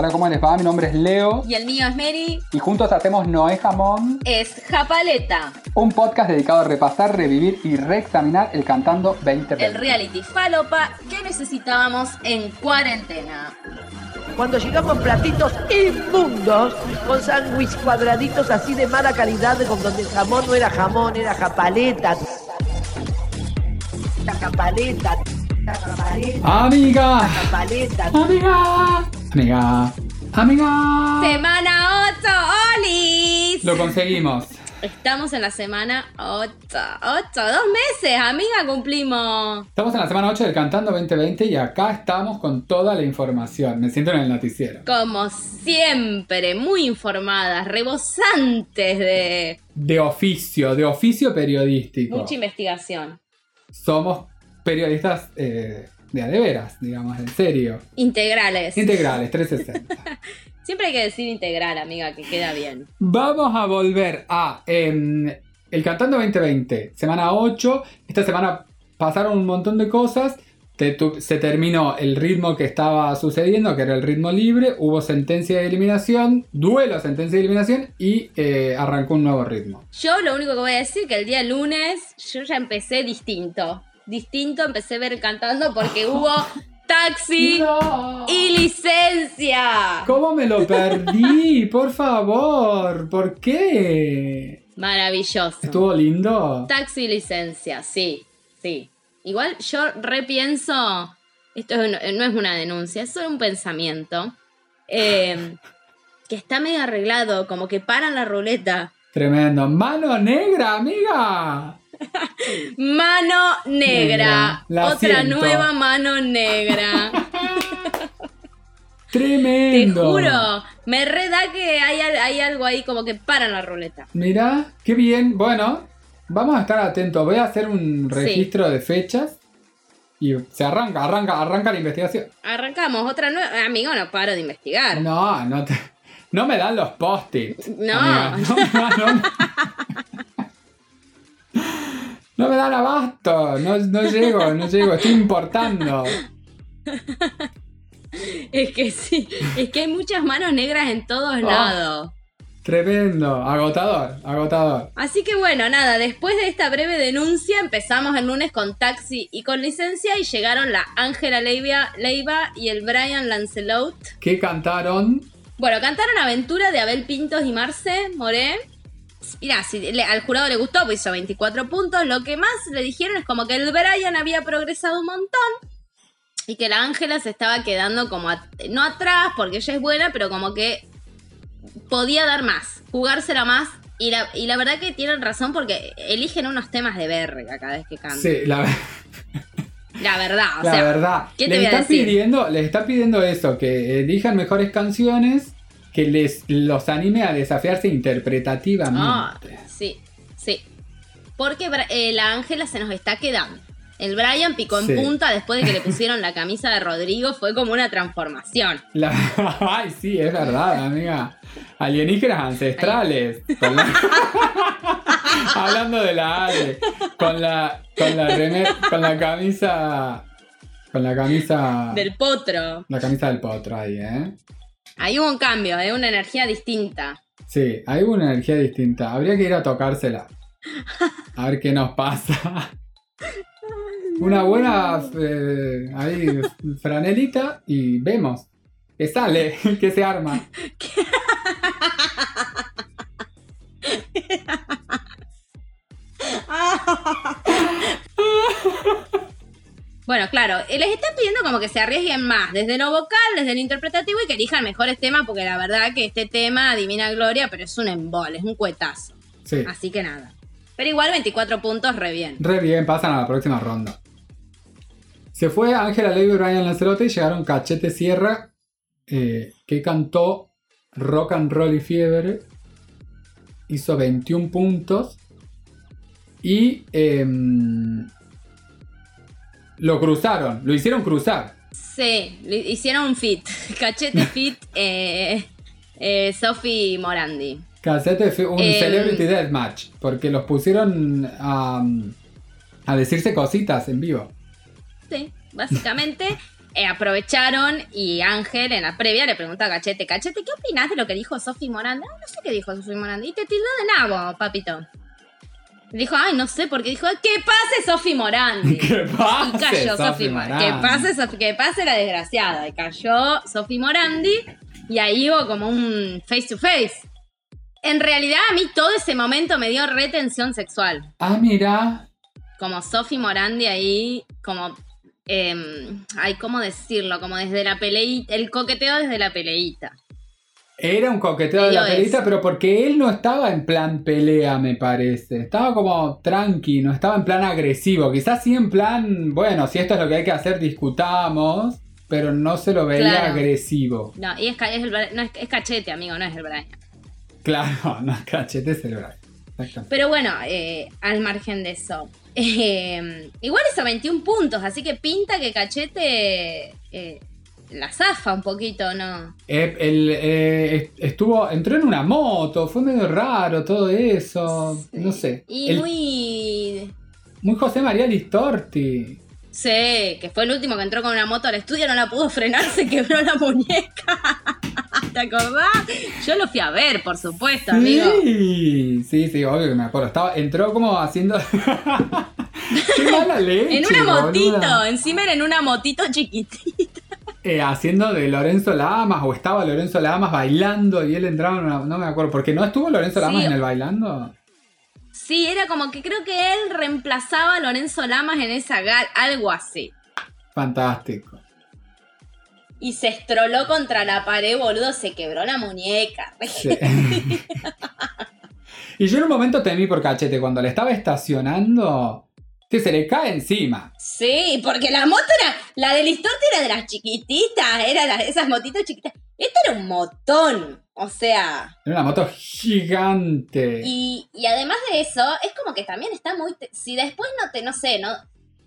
Hola, ¿cómo les va? Mi nombre es Leo Y el mío es Mary. y juntos hacemos Noé Jamón, Es Japaleta, un podcast dedicado a repasar, revivir y reexaminar el Cantando 2020. el reality falopa que necesitábamos en cuarentena. Cuando llegamos platitos inmundos, con sándwich cuadraditos así de mala calidad, con donde el jamón no era jamón, era japaleta. La japaleta, la japaleta, Amiga, la japaleta. amiga, amiga, amiga. Semana 8, Olis. Lo conseguimos. Estamos en la semana 8. 8, dos meses, amiga, cumplimos. Estamos en la semana 8 del Cantando 2020 y acá estamos con toda la información. Me siento en el noticiero. Como siempre, muy informadas, rebosantes de De oficio, de oficio periodístico. mucha investigación. Somos periodistas eh, de a de veras, digamos, en serio. Integrales. Integrales, 360. Siempre hay que decir integral, amiga, que queda bien. Vamos a volver a em, El Cantando 2020, semana 8. Esta semana pasaron un montón de cosas. Se terminó el ritmo que estaba sucediendo, que era el ritmo libre. Hubo sentencia de eliminación, duelo, sentencia de eliminación y eh, arrancó un nuevo ritmo. Yo lo único que voy a decir que el día lunes yo ya empecé distinto. Distinto, empecé a ver cantando porque hubo taxi No. y licencia. ¿Cómo me lo perdí? Por favor, ¿por qué? Maravilloso. ¿Estuvo lindo? Taxi y licencia, sí, sí. Igual yo repienso, esto no es una denuncia, es solo un pensamiento, eh, que está medio arreglado, como que paran la ruleta. Tremendo. Mano negra, amiga. Mano Negra, otra siento. nueva mano negra. Te Tremendo. juro, me reda que hay, hay algo ahí como que paran la ruleta. Mira, qué bien. Bueno, vamos a estar atentos. Voy a hacer un Sí. registro de fechas. Y se arranca, arranca, arranca la investigación. Arrancamos, otra nueva. Amigo, no paro de investigar. No, no te. No me dan los post-its. No. amiga. No, no, no. No me dan abasto. No, no llego, no llego. Estoy importando. Es que sí, es que hay muchas manos negras en todos Oh. lados. Tremendo. Agotador, agotador. Así que bueno, nada, después de esta breve denuncia empezamos el lunes con taxi y con licencia y llegaron la Ángela Leiva, Leiva y el Brian Lancelot. ¿Qué cantaron? Bueno, cantaron Aventura de Abel Pintos y Marce Moré. Mirá, si le- al jurado le gustó, pues hizo 24 puntos. Lo que más le dijeron es como que el Brian había progresado un montón y que la Ángela se estaba quedando como, at- no atrás, porque ella es buena, pero como que podía dar más, jugársela más. Y la, y la verdad que tienen razón porque eligen unos temas de verga cada vez que cantan. Sí, la, La verdad, o la sea, verdad. ¿qué te les voy a están decir? pidiendo, les están pidiendo eso, que elijan mejores canciones que les los anime a desafiarse interpretativamente. Ah, sí, sí. Porque eh, la Ángela se nos está quedando. El Brian picó en Sí. punta después de que le pusieron la camisa de Rodrigo. Fue como una transformación. La- Ay, sí, es verdad, amiga. Alienígenas ancestrales. La- Hablando de la Ale. Con la, con la remer- con la camisa. Con la camisa. Del potro. La camisa del potro ahí, ¿eh? Ahí hubo un cambio, hay una energía distinta. Sí, hay una energía distinta. Habría que ir a tocársela. A ver qué nos pasa. Una buena eh, ahí, franelita y vemos. Que sale, que se arma. Bueno, claro, eh, les están pidiendo como que se arriesguen más, desde lo vocal, desde el interpretativo y que elijan mejores temas, porque la verdad que este tema, Divina Gloria, pero es un embole, es un cuetazo. Sí. Así que nada. Pero igual 24 puntos, re bien. Re bien, pasan a la próxima ronda. Se fue Ángela Levy y Brian Lancelote y llegaron Cachete Sierra, eh, que cantó Rock and Roll y Fiebre. Hizo 21 puntos. Y em, lo cruzaron, lo hicieron cruzar. Sí, le hicieron un fit. Cachete fit, eh, eh, Sophie Morandi. Cachete un Em, Celebrity Deathmatch, porque los pusieron a, a decirse cositas en vivo. Sí, básicamente. eh, aprovecharon y Ángel en la previa le pregunta a Cachete, Cachete, ¿qué opinás de lo que dijo Sofi Morandi? Ah, no sé qué dijo Sofi Morandi. Y te tildó de nabo, papito. Dijo, ay, no sé, porque dijo, que pase Sofi Morandi. Que pase y cayó Sofi Morandi. Que pase, Sofi- que pase la desgraciada. Y cayó Sofi Morandi. Y ahí hubo como un face to face. En realidad, a mí todo ese momento me dio retención sexual. Ah, mira. Como Sofi Morandi ahí, como. em, ay, ¿cómo decirlo? Como desde la peleita. El coqueteo desde la peleita. Era un coqueteo de la Medio pelita, eso. pero porque él no estaba en plan pelea, me parece. Estaba como tranqui, no estaba en plan agresivo. Quizás sí en plan, bueno, si esto es lo que hay que hacer, discutamos. Pero no se lo veía Claro. agresivo. No, y es, es, el no, es, es cachete, amigo, no es el Brian. Claro, no, cachete cerebral. Exactamente. Pero bueno, eh, al margen de eso. eh, igual hizo 21 puntos, así que pinta que Cachete eh, la zafa un poquito, ¿no? Eh, él, eh, est- estuvo, entró en una moto, fue medio raro todo eso. No sé. Y El- muy... muy José María Listorti. Sí, que fue el último que entró con una moto al estudio, no la pudo frenar, se quebró la muñeca. ¿Te acordás? Yo lo fui a ver, por supuesto, amigo. Sí, sí, sí, obvio que me acuerdo. Estaba, entró como haciendo. Qué mala leche. En una boluda. motito, encima era en una motito chiquitita. Eh, haciendo de Lorenzo Lamas, o estaba Lorenzo Lamas bailando y él entraba en una. No me acuerdo, porque no estuvo Lorenzo Lamas Sí. en el bailando. Sí, era como que creo que él reemplazaba a Lorenzo Lamas en esa gal, algo así. Fantástico. Y se estroló contra la pared, boludo, se quebró la muñeca. Sí. y yo en un momento temí por cachete, cuando le estaba estacionando, que se le cae encima. Sí, porque la moto era, la del Listorti era de las chiquititas, era la- esas motitos chiquitas. Esta era un motón, o sea, Era una moto gigante. y, y además de eso, es como que también está muy, si después no te, no sé, no,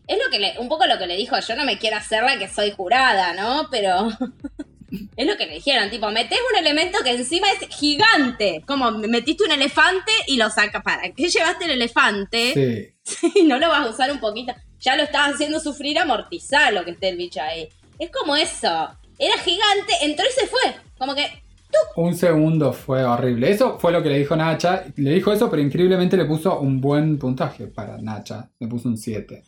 es lo que le, un poco lo que le dijo, yo no me quiero hacer la que soy jurada, ¿no? Pero es lo que le dijeron, tipo, metés un elemento que encima es gigante, como metiste un elefante y lo sacas, ¿para qué llevaste el elefante? Sí. y no lo vas a usar un poquito. Ya lo estás haciendo sufrir, amortizar lo que esté el bicho ahí. Es como eso. Era gigante, entró y se fue. Como que. Un segundo fue horrible. Eso fue lo que le dijo Nacha. Le dijo eso, pero increíblemente le puso un buen puntaje para Nacha. Le puso un 7.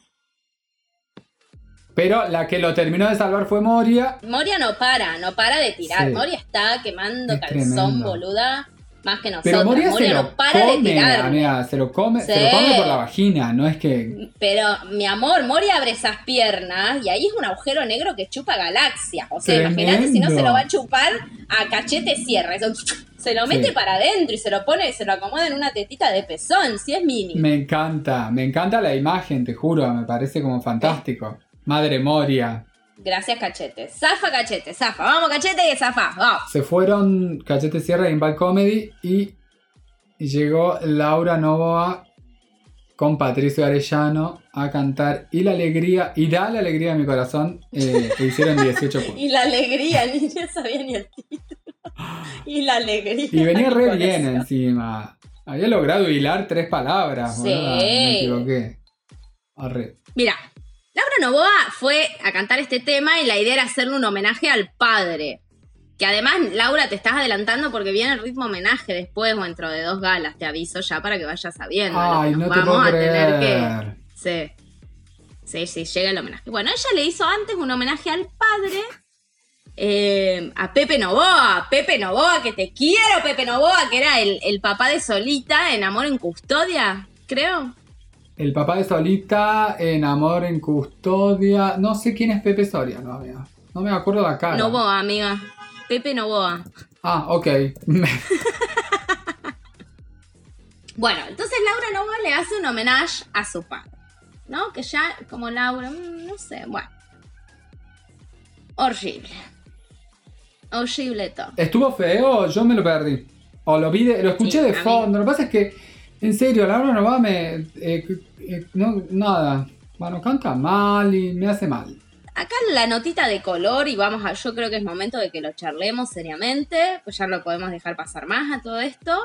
Pero la que lo terminó de salvar fue Moria. Moria no para, no para de tirar. Sí. Moria está quemando Es calzón, tremendo. boluda. Más que nosotros. Pero Moria, se no lo para de come, tirar. amiga. Se lo come, se lo come por la vagina. No es que. Pero, mi amor, Moria abre esas piernas y ahí es un agujero negro que chupa galaxias. O sea, imagínate si no se lo va a chupar a cachete cierra. Eso, se lo mete Sí. para adentro y se lo pone, se lo acomoda en una tetita de pezón, si es mini. Me encanta. Me encanta la imagen, te juro. Me parece como fantástico. Madre Moria. Gracias, Cachete. Zafa, Cachete, zafa. Vamos, Cachete, que zafa. Vamos. Se fueron Cachete Sierra y Impact Comedy y y llegó Laura Novoa con Patricio Arellano a cantar Y la alegría, y da la alegría a mi corazón, eh, que hicieron 18 puntos. Y la alegría, ni ya sabía ni el título. Y la alegría. Y venía re Con bien encima. Había logrado hilar tres palabras, Sí. boluda, Me equivoqué. Arre. Mira, Laura Novoa fue a cantar este tema y la idea era hacerle un homenaje al padre. Que además, Laura, te estás adelantando porque viene el ritmo homenaje después o dentro de dos galas, te aviso ya para que vayas sabiendo. Ay, nos no te vamos puedo a tener que. Sí. Sí, sí, llega el homenaje. Bueno, ella le hizo antes un homenaje al padre. eh, a Pepe Novoa, Pepe Novoa, que te quiero, Pepe Novoa, que era el, el papá de Solita en Amor en Custodia, creo. El papá de Solita en Amor en Custodia. No sé quién es Pepe Soria, no, amiga. No me acuerdo la cara. Novoa, amiga. Pepe Novoa. Ah, ok. Bueno, entonces Laura Novoa le hace un homenaje a su padre. ¿No? Que ya, como Laura, mm, no sé, bueno. Horrible. Horrible todo. ¿Estuvo feo? Yo me lo perdí. O lo vi, de- lo escuché Sí, de mí- fondo. Lo que pasa es que, en serio, Laura Novoa me. eh, eh, no, nada. Bueno, canta mal y me hace mal. Acá la notita de color y vamos a, yo creo que es momento de que lo charlemos seriamente, pues ya lo podemos dejar pasar más a todo esto.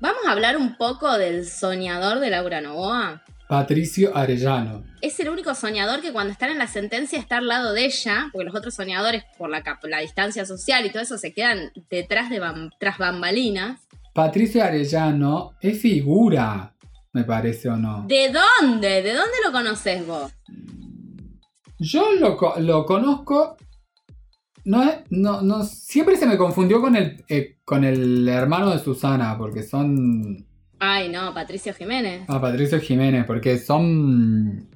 Vamos a hablar un poco del soñador de Laura Novoa. Patricio Arellano. Es el único soñador que cuando están en la sentencia está al lado de ella, porque los otros soñadores, por la, la distancia social y todo eso, se quedan detrás de bam- tras bambalinas. Patricio Arellano es figura, me parece o no. ¿De dónde? ¿De dónde lo conoces vos? Yo lo, lo conozco. No, es- no, no, siempre se me confundió con el, eh, con el hermano de Susana, porque son. Ay, no, Patricio Jiménez. Ah, Patricio Jiménez, porque son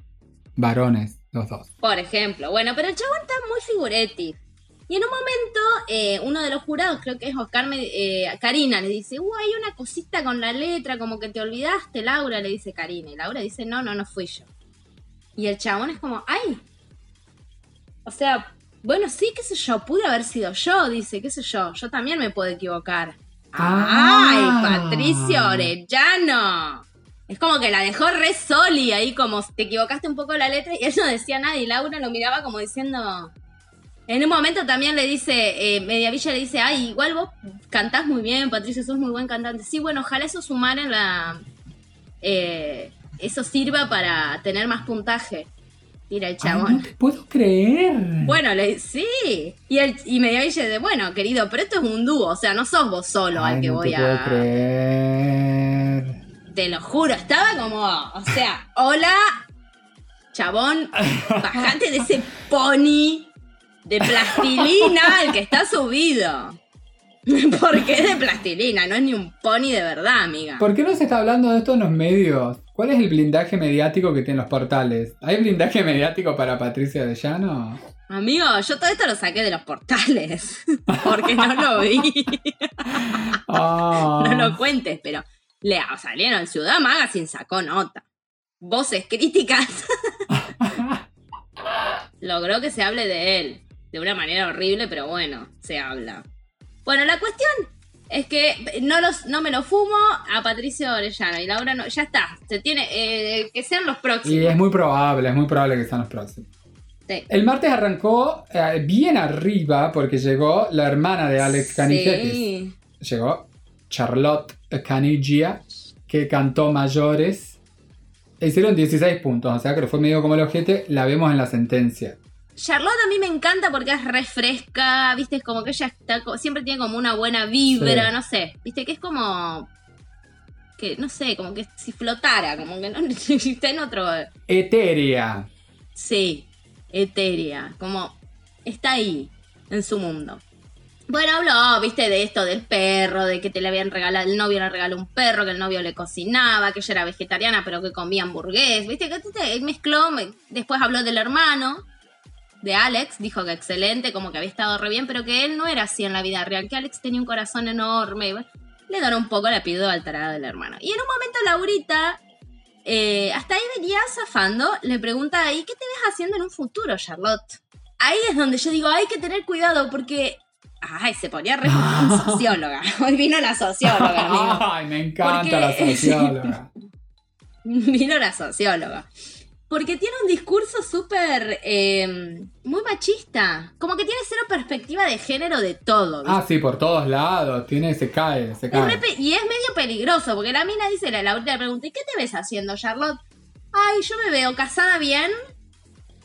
varones los dos. Por ejemplo. Bueno, pero el chabón está muy figuretti. Y en un momento, eh, uno de los jurados, creo que es Oscar, me- eh, Karina, le dice, uh, hay una cosita con la letra, como que te olvidaste, Laura, le dice Karina. Y Laura dice, no, no, no fui yo. Y el chabón es como, ay. O sea, bueno, sí, qué sé yo, pude haber sido yo, dice, qué sé yo, yo también me puedo equivocar. Ah. ¡Ay, Patricio Orellano! Es como que la dejó re soli ahí, como te equivocaste un poco la letra y él no decía nada y Laura lo miraba como diciendo... En un momento también le dice, eh, Mediavilla le dice, ay, igual vos cantás muy bien, Patricio, sos muy buen cantante. Sí, bueno, ojalá eso sumara en la... eh, eso sirva para tener más puntaje. Tira el Ay, chabón. no te puedo creer. Bueno, le, sí. Y, el, y Mediavilla dice, bueno, querido, pero esto es un dúo, o sea, no sos vos solo Ay, al que no voy te puedo a... creer. Te lo juro, estaba como, o sea, hola, chabón, bajate de ese pony de plastilina el que está subido. Porque es de plastilina, no es ni un pony de verdad, amiga. ¿Por qué no se está hablando de esto en los medios? ¿Cuál es el blindaje mediático que tienen los portales? ¿Hay blindaje mediático para Patricia Arellano? Amigo, yo todo esto lo saqué de los portales. Porque no lo vi. Ah. No lo cuentes, pero le salieron. Ciudad Magazine sacó nota. Voces críticas. Logró que se hable de él. De una manera horrible, pero bueno, se habla. Bueno, la cuestión es que no, los, no me lo fumo a Patricio Orellano y Laura no. Ya está. Se tiene. eh, que sean los Y próximos. es muy probable, es muy probable que sean los próximos. Sí. El martes arrancó eh, bien arriba porque llegó la hermana de Alex Canigetis. Sí. Llegó Charlotte Canigia, que cantó mayores. E Hicieron 16 puntos, o sea que fue medio como el ojete. La vemos en la sentencia. Charlotte a mí me encanta porque es refresca, viste, es como que ella está, siempre tiene como una buena vibra, Sí. no sé, viste, que es como, que no sé, como que si flotara, como que no está en otro, Eteria. sí, etérea, como está ahí, en su mundo. Bueno, habló, viste, de esto del perro, de que te le habían regalado, el novio le regaló un perro, que el novio le cocinaba, que ella era vegetariana, pero que comía hamburgués, viste, que te- mezcló, me- después habló del hermano, de Alex, dijo que excelente, como que había estado re bien, pero que él no era así en la vida real, que Alex tenía un corazón enorme. y bueno, le donó un poco la pido al tarado del hermano. Y en un momento Laurita, eh, hasta ahí venía zafando, le pregunta ahí, ¿qué te ves haciendo en un futuro, Charlotte? Ahí es donde yo digo, hay que tener cuidado porque... Ay, se ponía re socióloga. Hoy vino la socióloga, amigo. Ay, me encanta Porque- la socióloga. Vino la socióloga. Porque tiene un discurso súper. eh, muy machista. Como que tiene cero perspectiva de género de todo. ¿viste? Ah, sí, por todos lados. Tiene, se cae, se cae. y es medio peligroso, porque la mina dice, la le pregunta, ¿y qué te ves haciendo, Charlotte? Ay, yo me veo casada bien,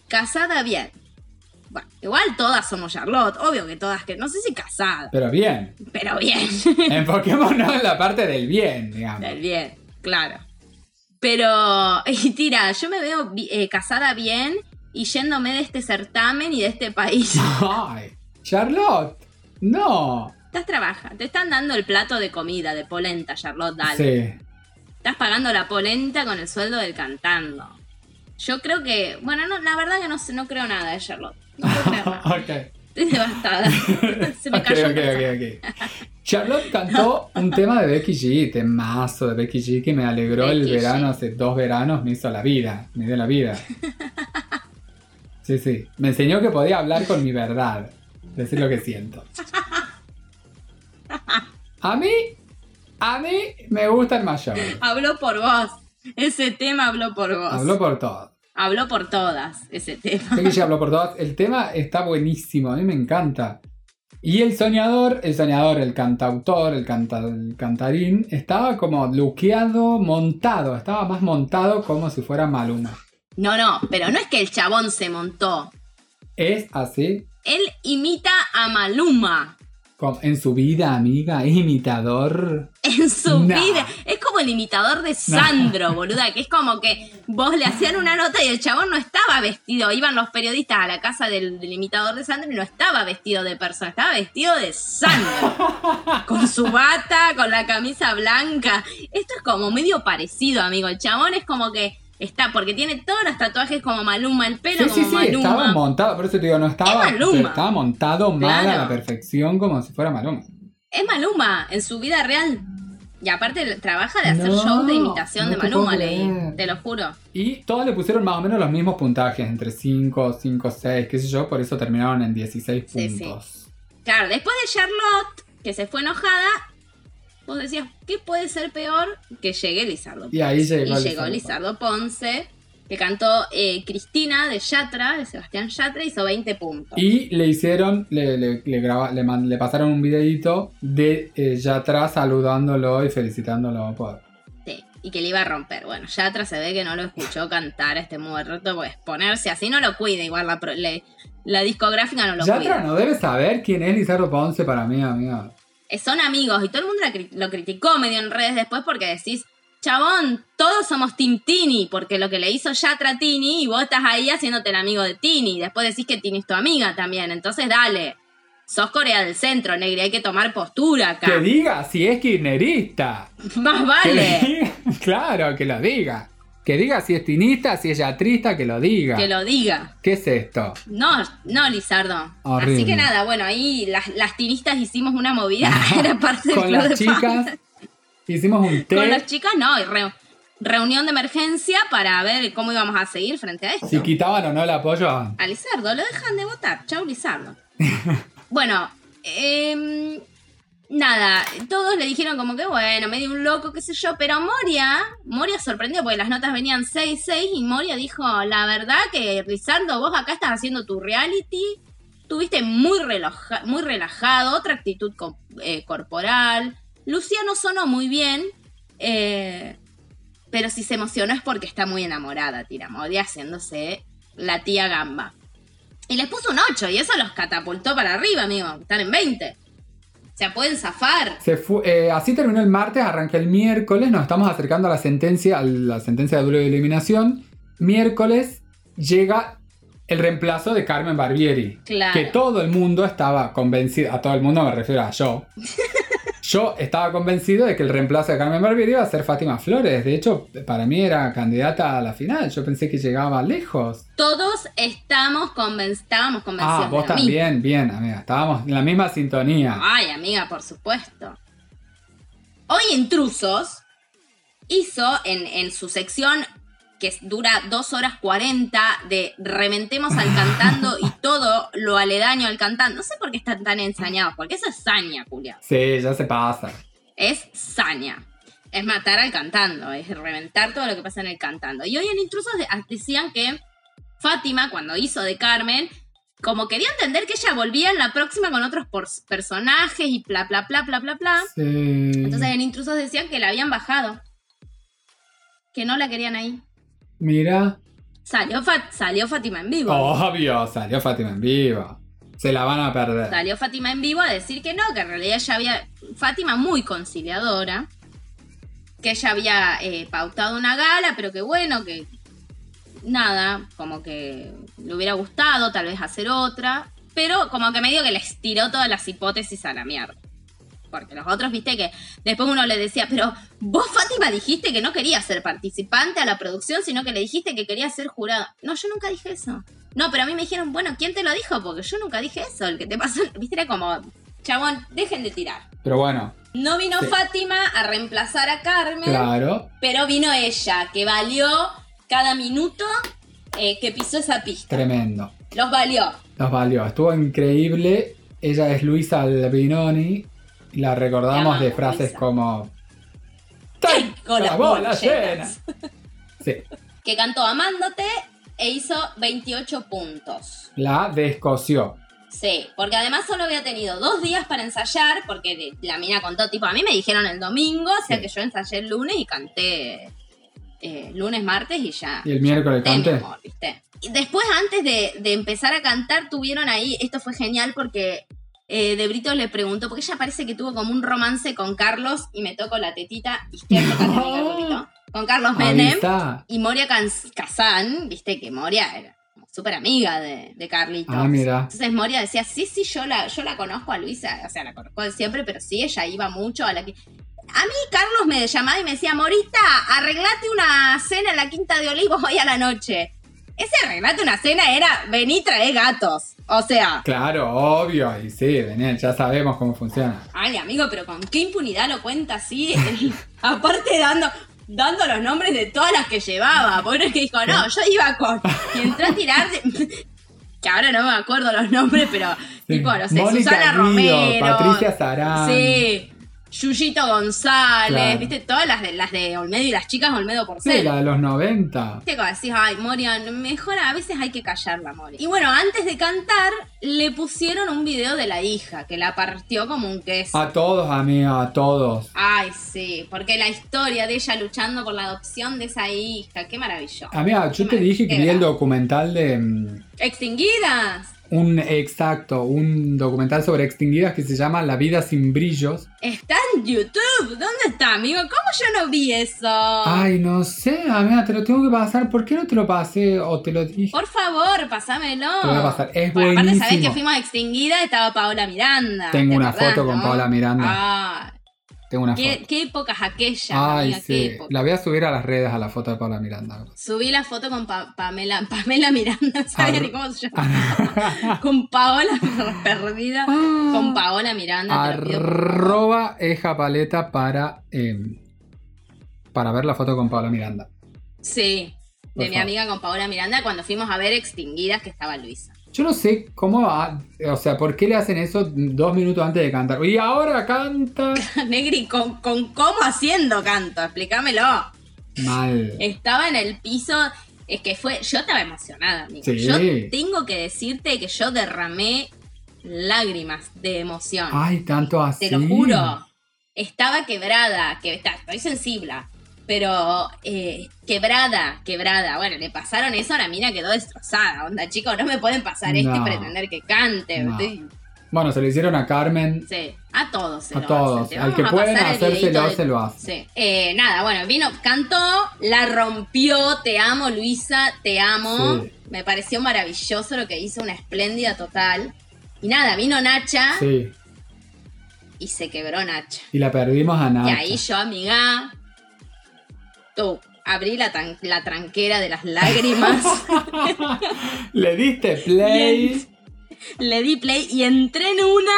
casada bien. Bueno, igual todas somos Charlotte, obvio que todas, que no sé si casada, Pero bien. pero bien. Enfoquémonos en la parte del bien, digamos. Del bien, claro. Pero, y tira, yo me veo eh, casada bien y yéndome de este certamen y de este país. Ay, Charlotte. No. Estás trabajando, te están dando el plato de comida, de polenta, Charlotte, dale. Sí. Estás pagando la polenta con el sueldo del cantando. Yo creo que, bueno, no, la verdad que no sé, no creo nada de Charlotte. No creer nada. ok. Estoy devastada. Se me cayó el ok, corazón. ok, ok. Charlotte cantó un tema de Becky G, temazo de Becky G que me alegró el G. verano, hace dos veranos me hizo la vida, me dio la vida. Sí, sí, me enseñó que podía hablar con mi verdad, decir lo que siento. A mí, a mí me gusta el mayor, Habló por vos. Ese tema habló por vos. habló por todo. Habló por todas, ese tema. G habló por todas, el tema está buenísimo, a mí me encanta. Y el soñador, el soñador, el cantautor, el, canta- el cantarín, estaba como luqueado, montado, estaba más montado como si fuera Maluma. No, no, pero no es que el chabón se montó. Es así, Él imita a Maluma en su vida, amiga, es imitador. en su Nah. vida. Es como el imitador de Sandro, boluda, que es como que vos le hacían una nota y el chabón no estaba vestido. Iban los periodistas a la casa del, del imitador de Sandro y no estaba vestido de persona, estaba vestido de Sandro. con su bata, con la camisa blanca. Esto es como medio parecido, amigo. El chabón es como que está, porque tiene todos los tatuajes como Maluma, el pelo Sí, como sí, estaba Maluma. montado, por eso te digo, no estaba, Es Maluma. estaba montado mal a la perfección como si fuera Maluma. Es Maluma en su vida real. Y aparte trabaja de hacer No, show de imitación no de Maluma, leí. Te lo juro. Y todos le pusieron más o menos los mismos puntajes, entre 5, 5, 6, qué sé yo, por eso terminaron en 16 Sí, sí. puntos. Claro, después de Charlotte, que se fue enojada, vos decías, ¿qué puede ser peor que llegue Lizardo? Y ahí llegó Y llegó Lizardo. Ponce, que cantó eh, Cristina de Yatra, de Sebastián Yatra, hizo 20 puntos. Y le hicieron, le, le, le, graba- le, man- le pasaron un videito de eh, Yatra saludándolo y felicitándolo por... Sí, y que le iba a romper. Bueno, Yatra se ve que no lo escuchó cantar a este muerto, pues ponerse así no lo cuida, igual la, pro- le- la discográfica no lo Yatra cuida. no debe saber quién es Lizardo Ponce para mí, amiga. Eh, Son amigos y todo el mundo lo criticó medio en redes después porque decís, chabón, todos somos Team Tini, porque lo que le hizo Yatra a Tini y vos estás ahí haciéndote el amigo de Tini. Después decís que Tini es tu amiga también, entonces dale. Sos Corea del Centro, Negri, hay que tomar postura acá. Que diga si es kirchnerista. Más Que vale diga- claro, que lo diga. Que diga si es tinista, si es yatrista, que lo diga. que lo diga. ¿Qué es esto? No, no, Lizardo. Horrible. Así que nada, bueno, ahí las, las tinistas hicimos una movida, era parte del Con club las de chicas hicimos un té. Con las chicas no, y re- reunión de emergencia para ver cómo íbamos a seguir frente a esto. Si quitaban o no el apoyo a... A Lizardo, lo dejan de votar. Chau, Lizardo. bueno, em, nada, todos le dijeron como que bueno, medio un loco, qué sé yo, pero Moria, Moria sorprendió porque las notas venían 6-6 y Moria dijo, la verdad que Lizardo, vos acá estás haciendo tu reality, tuviste muy, relaja- muy relajado, otra actitud eh, corporal, Luciano sonó muy bien, eh, pero si se emocionó es porque está muy enamorada, tira Moria, haciéndose la tía gamba. Y les puso un 8 y eso los catapultó para arriba, amigo. Están en 20. O sea, pueden zafar. Se fue, eh, así terminó el martes, arranca el miércoles, nos estamos acercando a la sentencia, a la sentencia de duelo de eliminación. Miércoles llega el reemplazo de Carmen Barbieri. Claro. Que todo el mundo estaba convencido, a todo el mundo me refiero a yo. Yo estaba convencido de que el reemplazo de Carmen Barbieri iba a ser Fátima Flores. De hecho, para mí era candidata a la final. Yo pensé que llegaba lejos. Todos estamos conven- estábamos convencidos Ah, vos de lo mismo. también, bien, amiga. Estábamos en la misma sintonía. Ay, amiga, por supuesto. Hoy Intrusos hizo en, en su sección que dura 2 horas 40 de reventemos al cantando y todo lo aledaño al cantando. No sé por qué están tan ensañados, porque eso es saña, Julia. Sí, ya se pasa. Es saña. Es matar al cantando, es reventar todo lo que pasa en el cantando. Y hoy en Intrusos de- decían que Fátima, cuando hizo de Carmen, como quería entender que ella volvía en la próxima con otros personajes y bla, bla, bla, bla, bla, bla. Sí. Entonces en Intrusos decían que la habían bajado. Que no la querían ahí. Mira. Salió, Fa- salió Fátima en vivo. Obvio, salió Fátima en vivo. Se la van a perder. Salió Fátima en vivo a decir que no, que en realidad ella había. Fátima muy conciliadora. Que ella había eh, pautado una gala, pero que bueno, que. Nada, como que le hubiera gustado tal vez hacer otra. Pero como que medio que les tiró todas las hipótesis a la mierda. Porque los otros, viste que después uno le decía, pero vos, Fátima, dijiste que no querías ser participante a la producción, sino que le dijiste que querías ser jurada. No, yo nunca dije eso. No, pero a mí me dijeron, bueno, ¿quién te lo dijo? Porque yo nunca dije eso. El que te pasó, viste, era como, chabón, dejen de tirar. Pero bueno, No vino Sí. Fátima a reemplazar a Carmen, claro. pero vino ella, que valió cada minuto eh, que pisó esa pista. Tremendo. Los valió. Nos valió. Estuvo increíble. Ella es Luisa Albinoni. La recordamos de frases Luisa. como. Con la las bola bolas llena! llenas. Sí. Que cantó Amándote e hizo 28 puntos. La descoció. Sí, porque además solo había tenido dos días para ensayar, porque la mina contó, tipo, a mí me dijeron el domingo, o sea Sí. que yo ensayé el lunes y canté eh, lunes, martes y ya. ¿Y el miércoles canté, mi canté? amor, ¿viste? Y después, antes de, de empezar a cantar, tuvieron ahí, esto fue genial porque eh, De Brito le preguntó, porque ella parece que tuvo como un romance con Carlos y me tocó la tetita izquierda, Brito, con Carlos Menem y Moria Kazan, viste que Moria era súper amiga de, de Carlitos. Ah, mira. Entonces Moria decía, sí, sí, yo la, yo la conozco a Luisa, o sea, la conozco de siempre, pero sí, ella iba mucho a la que... A mí Carlos me llamaba y me decía, Morita, arreglate una cena en la Quinta de Olivos hoy a la noche. Ese arreglate una cena era, vení, trae gatos. O sea, Claro, obvio. Y sí, venía, ya sabemos cómo funciona. ay, amigo, pero con qué impunidad lo cuenta así. Aparte dando... Dando los nombres de todas las que llevaba. Es que dijo, no, yo iba con. Y entró a tirar. de- que ahora no me acuerdo los nombres, pero. Sí. Tipo, no sé, Mónica Susana Romero. Patricia Sarán. Sí. Yuyito González, Claro. viste, todas las de las de Olmedo y las chicas Olmedo Sí, Porcel. la de los 90. Viste como decís, ay, Moria, mejor a veces hay que callarla, Moria. Y bueno, antes de cantar, le pusieron un video de la hija, que la partió como un queso. A todos, amiga, a todos. Ay, sí, porque la historia de ella luchando por la adopción de esa hija, qué maravilloso. Amiga, yo Qué te dije que vi el documental de. mm, Extinguidas. Un exacto, un documental sobre extinguidas que se llama La vida sin brillos. Está en YouTube. ¿Dónde está, amigo? ¿Cómo yo no vi eso? Ay, no sé, amiga, te lo tengo que pasar. ¿Por qué no te lo pasé o te lo dije? Por favor, pásamelo. Te voy a pasar. Es Bueno, aparte, sabés buenísimo. que fuimos a Extinguida, estaba Paola Miranda. Tengo ¿te una acordás, foto con? Paola Miranda. Ah, Tengo una qué, foto. qué épocas aquellas, Ay, amiga, qué sí. épocas. La voy a subir a las redes a la foto de Paula Miranda. Subí la foto con Pa- Pamela, Pamela Miranda, no sabía ni cómo se llama. con Paola perdida. Con Paola Miranda. Arroba eja paleta para, em, para ver la foto con Paula Miranda. Sí, Por de mi favor. amiga con Paola Miranda cuando fuimos a ver Extinguidas que estaba Luisa. Yo no sé cómo va, o sea, ¿por qué le hacen eso dos minutos antes de cantar? Y ahora canta Negri, con, con cómo haciendo canto, explícamelo. mal. Estaba en el piso. Es que fue. Yo estaba emocionada, amigo. Sí. Yo tengo que decirte que yo derramé lágrimas de emoción. Ay, tanto así. Te lo juro. Estaba quebrada. Que, está, estoy sensible. Pero eh, quebrada, quebrada. Bueno, le pasaron eso a la mina, quedó destrozada. Onda, chicos, no me pueden pasar esto y No. pretender que cante. No. Estoy- Bueno, se lo hicieron a Carmen. sí, a todos se A lo todos. hacen. Al que pueden hacérselo, de- se lo hacen. Sí. Eh, nada, bueno, vino, cantó, la rompió, te amo Luisa, te amo. Sí. Me pareció maravilloso lo que hizo, una espléndida total. Y nada, vino Nacha Sí. y se quebró Nacha. Y la perdimos a Y Nacha. ahí yo, amiga, tú, abrí la, tan- la tranquera de las lágrimas, Le diste play. le di play y entré en una...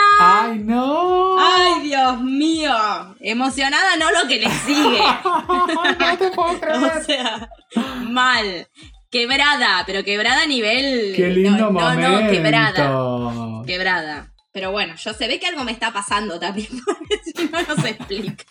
Ay, no. ¡Ay, Dios mío! Emocionada no lo que le sigue. no te puedo creer. O sea, mal. Quebrada, pero quebrada a nivel. Qué lindo no, no, momento. No, quebrada. Quebrada. Pero bueno, yo se ve que algo me está pasando también, porque si no, no se explica.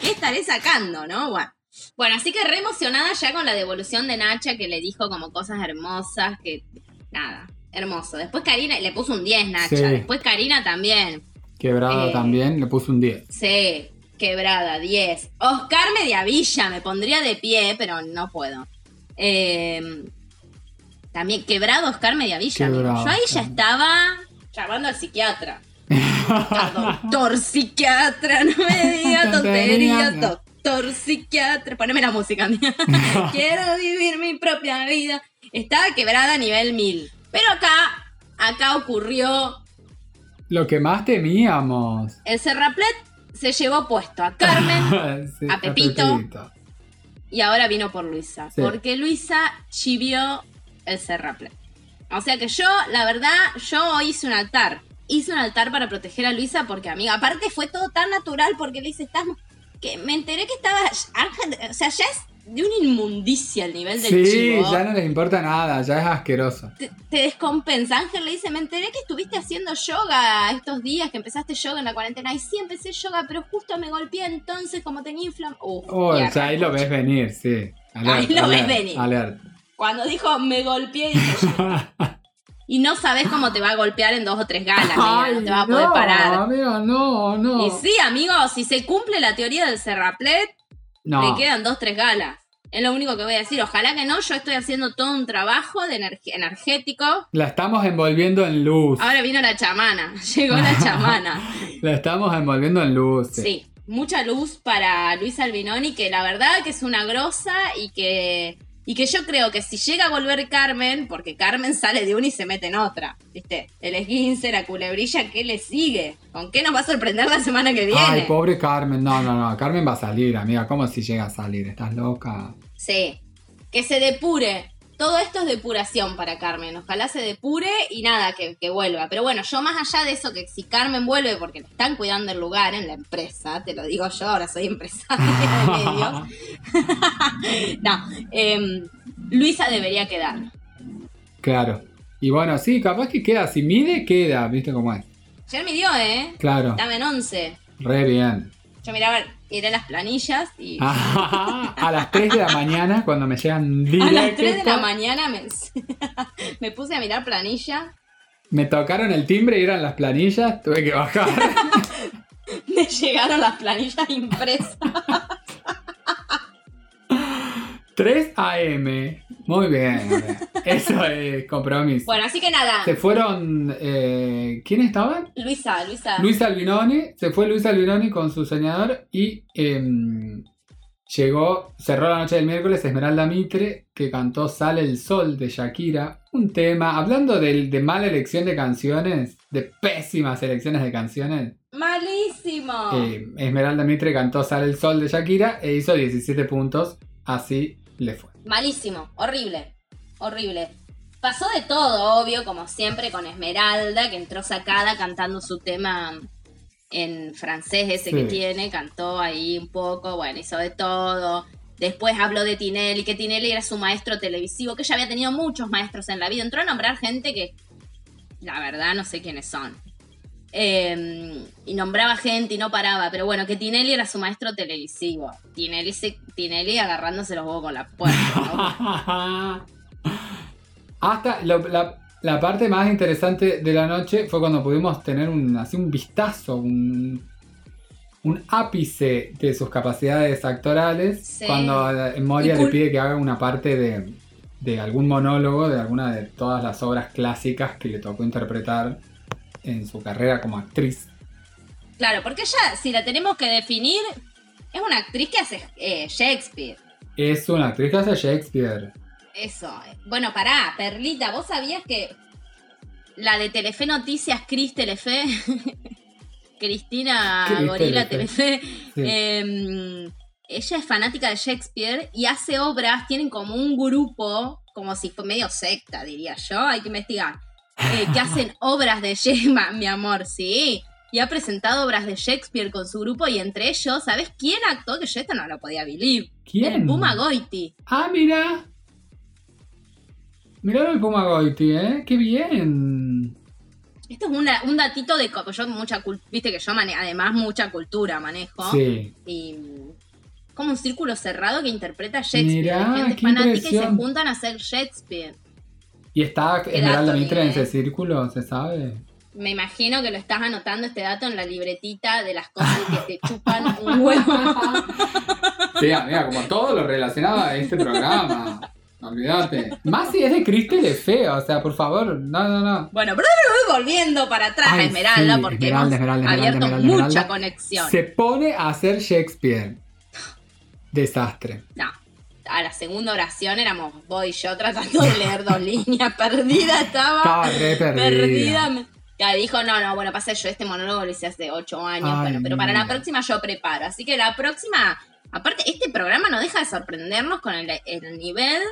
¿Qué estaré sacando, no? Bueno. Bueno, así que re emocionada ya con la devolución de Nacha, que le dijo como cosas hermosas, que. Nada, hermoso. Después Karina, le puso un 10 Nacha. Sí. Después Karina también. Quebrada Eh. también, le puso un 10. Sí, quebrada, 10. Oscar Mediavilla, me pondría de pie, pero no puedo. Eh, también quebrado Oscar Mediavilla. Quebrado, Yo ahí ya estaba llamando al psiquiatra. Doctor psiquiatra, no me diga tonterías, Tonterías. Doctor psiquiatra. Poneme la música mía. Quiero vivir mi propia vida. Estaba quebrada a nivel 1000. Pero acá, acá ocurrió Lo que más temíamos. el Serraplet se llevó puesto a Carmen Sí, a Pepito. y ahora vino por Luisa. Sí. Porque Luisa chivió el Serraplet. O sea que yo, la verdad, yo hice un altar. Hice un altar para proteger a Luisa porque, amiga, aparte fue todo tan natural porque le dice, estás... Que me enteré que estaba... Ángel, o sea, ya es de una inmundicia el nivel del Sí, chivo. ya no les importa nada, ya es asqueroso. te, te descompensa. Ángel le dice, me enteré que estuviste haciendo yoga estos días, que empezaste yoga en la cuarentena. Y sí, empecé yoga, pero justo me golpeé entonces como tenía inflamación. Oh, ya ahí lo ves venir, sí. Ahí lo ves alert, venir. alert. Cuando dijo me golpeé, dije y no sabes cómo te va a golpear en dos o tres galas, amiga, no te va a poder parar. Amiga, no, no. Y sí, amigo, si se cumple la teoría del Serraplet, no. le quedan dos, tres galas. Es lo único que voy a decir. Ojalá que no, yo estoy haciendo todo un trabajo de energ- energético. La estamos envolviendo en luz. Ahora vino la chamana, llegó la chamana. La estamos envolviendo en luz. Sí, mucha luz para Luis Albinoni, que la verdad que es una grosa y que, y que yo creo que si llega a volver Carmen, porque Carmen sale de una y se mete en otra, ¿viste? El esguince, la culebrilla, ¿qué le sigue? ¿Con qué nos va a sorprender la semana que viene? Ay, pobre Carmen. No, no, no. Carmen va a salir, amiga. ¿Cómo si llega a salir? ¿Estás loca? Sí, que se depure. Todo esto es depuración para Carmen. Ojalá se depure y nada, que, que vuelva. Pero bueno, yo más allá de eso, que si Carmen vuelve porque le están cuidando el lugar en la empresa, te lo digo yo, ahora soy empresaria de medios. no, em, Luisa debería quedar. Claro. Y bueno, sí, capaz que queda. Si mide, queda. ¿Viste cómo es? Ayer midió, ¿eh? Claro. Dame en 11. Re bien. Yo miraba, miré las planillas y a las 3 de la mañana, cuando me llegan a directo. las 3 de la mañana me, me puse a mirar planilla. Me tocaron el timbre y eran las planillas. Tuve que bajar. Me llegaron las planillas impresas. 3 AM. Muy bien. Eso es compromiso. Bueno, así que nada. Se fueron. Eh, ¿Quién estaban? Luisa, Luisa. Luis Albinoni. Se fue Luis Albinoni con su soñador y em, llegó. Cerró la noche del miércoles Esmeralda Mitre, que cantó Sale el Sol de Shakira. Un tema. Hablando del- de, mala elección de canciones, de pésimas elecciones de canciones. Malísimo. eh, Esmeralda Mitre cantó Sale el Sol de Shakira e hizo 17 puntos. Así le fue. Malísimo. Horrible. Horrible. Pasó de todo, obvio, como siempre, con Esmeralda, que entró sacada cantando su tema en francés ese Sí. que tiene. Cantó ahí un poco, bueno, hizo de todo. Después habló de Tinelli, que Tinelli era su maestro televisivo, que ella había tenido muchos maestros en la vida. Entró a nombrar gente que, la verdad, no sé quiénes son. Eh, y nombraba gente y no paraba, pero bueno, que Tinelli era su maestro televisivo. Tinelli, se- Tinelli agarrándose los huevos con la puerta. ¿no? Hasta lo- la, la parte más interesante de la noche fue cuando pudimos tener un, así un vistazo, un, un ápice de sus capacidades actorales. Sí. Cuando eh, Moria le pide que haga una parte de, de algún monólogo de alguna de todas las obras clásicas que le tocó interpretar en su carrera como actriz. Claro, porque ella, si la tenemos que definir, es una actriz que hace eh, Shakespeare. Es una actriz que hace Shakespeare. Eso. Bueno, pará, Perlita, ¿vos sabías que la de Telefe Noticias, Cris Telefe, Cristina Cris Gorila Telefe. Telefe, Sí. eh, ella es fanática de Shakespeare y hace obras, tienen como un grupo, como si fue medio secta, diría yo, hay que investigar, eh, que hacen obras de Shakespeare, mi amor, sí. Y ha presentado obras de Shakespeare con su grupo y entre ellos, ¿sabes quién actuó? Que yo esto no lo podía believe. ¿Quién? El Puma Goiti. Ah, mira. Mirá el Puma Goiti, ¿eh? ¡Qué bien! Esto es una- un datito de yo mucha viste que yo mane- además mucha cultura manejo Sí. y como un círculo cerrado que interpreta Shakespeare, Mirá, gente fanática y se juntan a hacer Shakespeare. ¿Y está Esmeralda Mitre en ese círculo? ¿Se sabe? Me imagino que lo estás anotando este dato en la libretita de las cosas que te chupan un huevo. Sí, amiga, como todo lo relacionado a este programa. Olvídate. Más si es de Cristel feo, o sea, por favor, no, no, no. bueno, pero volviendo para atrás a Ay, Esmeralda sí, porque Esmeralda, hemos Esmeralda, Esmeralda, abierto Esmeralda, mucha Esmeralda. conexión. Se pone a hacer Shakespeare. Desastre. No. A la segunda oración éramos vos y yo tratando de leer dos líneas. Perdida estaba. Estaba re perdida. perdida. Ya dijo, no, no, bueno, pasa yo este monólogo lo hice hace ocho años, Ay, bueno, pero para la próxima yo preparo. Así que la próxima, aparte, este programa no deja de sorprendernos con el, el nivel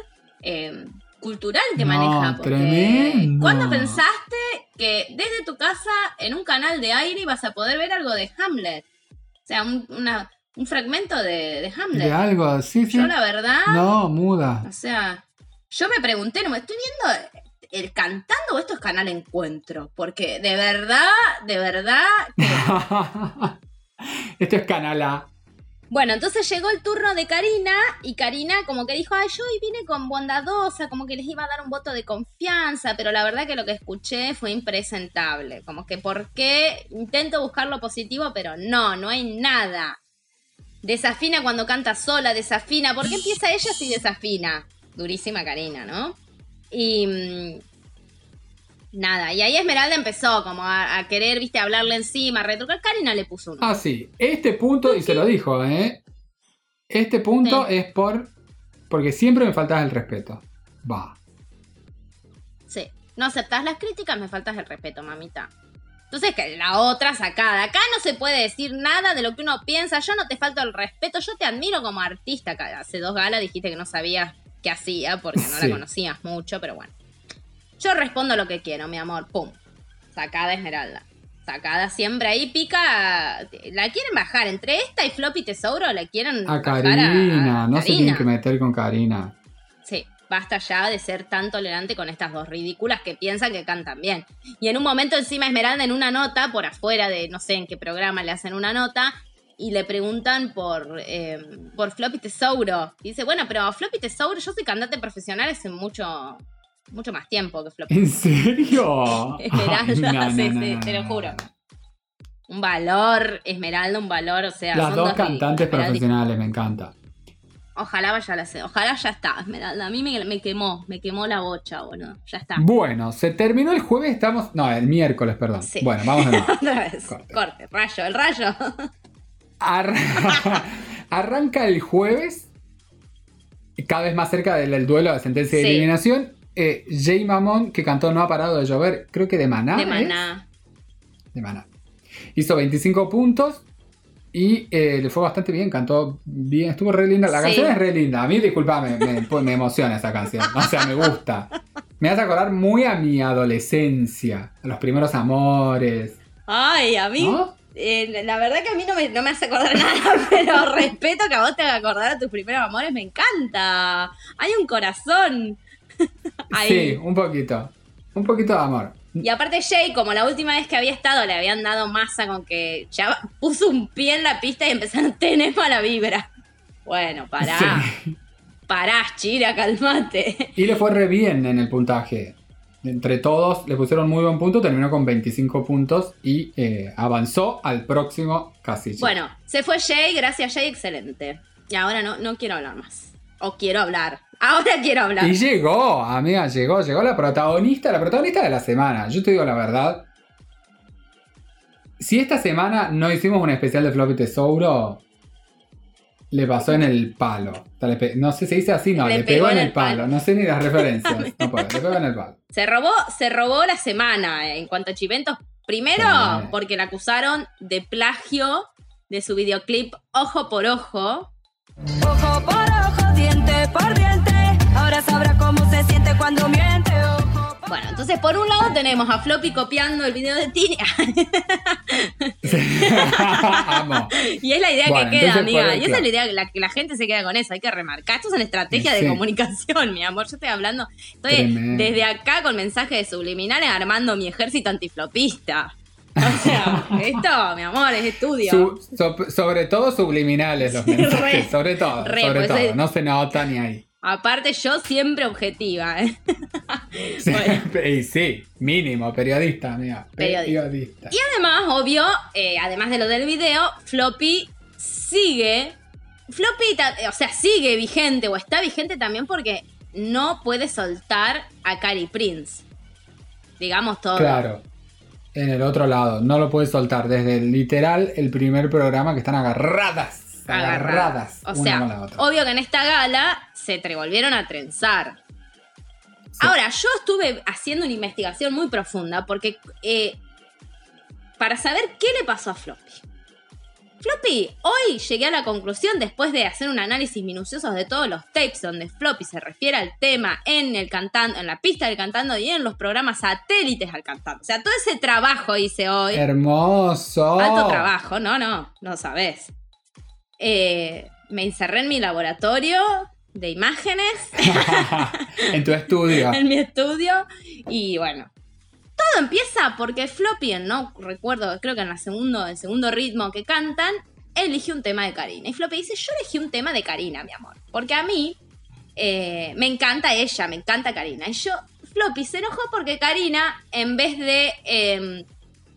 eh, cultural que No, maneja. Porque tremendo. ¿Cuándo pensaste que desde tu casa, en un canal de aire, ibas a poder ver algo de Hamlet? O sea, un, una- un fragmento de, de Hamlet. De algo, sí, sí. Yo la verdad, No, muda. o sea, yo me pregunté, no me estoy viendo el cantando o esto es canal encuentro, porque de verdad, de verdad, que Esto es Canal A. Bueno, entonces llegó el turno de Karina y Karina como que dijo, ay, yo hoy vine con bondadosa, como que les iba a dar un voto de confianza, pero la verdad que lo que escuché fue impresentable. Como que por qué intento buscar lo positivo, pero no, no hay nada. Desafina cuando canta sola, desafina. ¿Por qué empieza ella si desafina? Durísima Karina, ¿no? Y mm, nada, y ahí Esmeralda empezó como a, a querer, viste, hablarle encima, a retrucar. Karina le puso un... Ah, sí. Este punto, y se lo dijo, ¿eh? Este punto Sí. es por. Porque siempre me faltas el respeto. Va. Sí. No aceptás las críticas, me faltas el respeto, mamita. Entonces, que la otra sacada. Acá no se puede decir nada de lo que uno piensa. Yo no te falto el respeto. Yo te admiro como artista. Hace dos galas dijiste que no sabías qué hacía porque no Sí. la conocías mucho, pero bueno. Yo respondo lo que quiero, mi amor. Pum. Sacada Esmeralda. Sacada siempre ahí pica. La quieren bajar. Entre esta y Floppy Tesouro la quieren A bajar Karina. no se Karina. tienen que meter con Karina. Basta ya de ser tan tolerante con estas dos ridículas que piensan que cantan bien. Y en un momento encima Esmeralda en una nota, por afuera de no sé en qué programa le hacen una nota, y le preguntan por, eh, por Floppy Tesouro. Y dice, bueno, pero Floppy Tesouro, yo soy cantante profesional hace mucho, mucho más tiempo que Floppy. ¿En serio? Esmeralda, no, sí, no, sí, te lo juro. Un valor, Esmeralda, un valor, o sea... Las son dos ridículas, cantantes profesionales, me encanta. Ojalá vaya a la ojalá ya está, Esmeralda. A mí me, me quemó, me quemó la bocha, boludo. Ya está. Bueno, se terminó el jueves, estamos. No, el miércoles, perdón. Sí. Bueno, vamos de nuevo. Otra vez. Corte. Corte. rayo, el rayo. Arra- Arranca el jueves, cada vez más cerca del, del duelo de sentencia de Sí. eliminación. Eh, Jay Mamón, que cantó No ha parado de llover, creo que de Maná. de ¿es? maná. De Maná. Hizo 25 puntos y eh, le fue bastante bien, cantó bien, estuvo re linda. La Sí. canción es re linda. A mí, disculpame, me, pues, me emociona esa canción. O sea, me gusta. Me hace acordar muy a mi adolescencia, a los primeros amores. Ay, a mí. ¿No? eh, la verdad que a mí no me, no me hace acordar nada, pero respeto que a vos te haga acordar a tus primeros amores, me encanta. Hay un corazón. Ahí. Sí, un poquito. Un poquito de amor. Y aparte Jay, como la última vez que había estado, le habían dado masa con que ya puso un pie en la pista y empezaron, tenés mala vibra. Bueno, pará. Sí. Pará, Chira, calmate. Y le fue re bien en el puntaje. Entre todos le pusieron muy buen punto, terminó con 25 puntos y eh, avanzó al próximo casilla. Bueno, se fue Jay, gracias Jay, excelente. Y ahora no, no quiero hablar más. O quiero hablar. Ahora quiero hablar. Y llegó, amiga, llegó, llegó la protagonista, la protagonista de la semana. Yo te digo la verdad. Si esta semana no hicimos un especial de Floppy Tesouro, le pasó en el palo. No sé si se dice así, no, le, pegó, en el palo. No sé ni las referencias. No puedo, le pegó en el palo. Se robó, se robó la semana eh, en cuanto a chiventos. Primero, Sí. porque la acusaron de plagio de su videoclip Ojo por Ojo. Ojo por cuando miente. Ojo Bueno, entonces por un lado tenemos a Floppy copiando el video de Tini. Y es la idea Bueno, que queda, amiga. Y esa es la idea que la, que la gente se queda con eso. Hay que remarcar. Esto es una estrategia de comunicación, mi amor. Yo estoy hablando. Estoy Tremendo. desde acá con mensajes subliminales armando mi ejército antiflopista. O sea, esto, mi amor, es estudio. Su- so- sobre todo subliminales los mensajes. Re, sobre todo, re, sobre pues todo. es- No se nota ni ahí. Aparte, yo siempre objetiva, ¿eh? Bueno. y sí, mínimo, periodista, amiga. Periodista. Periodista. Y además, obvio, eh, además de lo del video, Floppy sigue. Floppy, ta- o sea, sigue vigente o está vigente también porque no puede soltar a Cari Prince. Digamos todo. Claro. En el otro lado, no lo puedes soltar. Desde el literal el primer programa que están agarradas. Agarradas. O una sea, con la otra. obvio que en esta gala se te volvieron a trenzar. Sí. Ahora, yo estuve haciendo una investigación muy profunda porque eh, para saber qué le pasó a Floppy. Floppy, hoy llegué a la conclusión después de hacer un análisis minucioso de todos los tapes donde Floppy se refiere al tema en el cantando, en la pista del cantando y en los programas satélites al cantando. O sea, todo ese trabajo hice hoy. Hermoso. Alto trabajo, no, no, no sabes. Eh, me encerré en mi laboratorio de imágenes, en tu estudio. en mi estudio, y bueno. Todo empieza porque Floppy, no recuerdo, creo que en la segundo, el segundo ritmo que cantan, elige un tema de Karina. Y Floppy dice, yo elegí un tema de Karina, mi amor. Porque a mí eh, me encanta ella, me encanta Karina. Y yo, Floppy se enojó porque Karina, en vez de eh,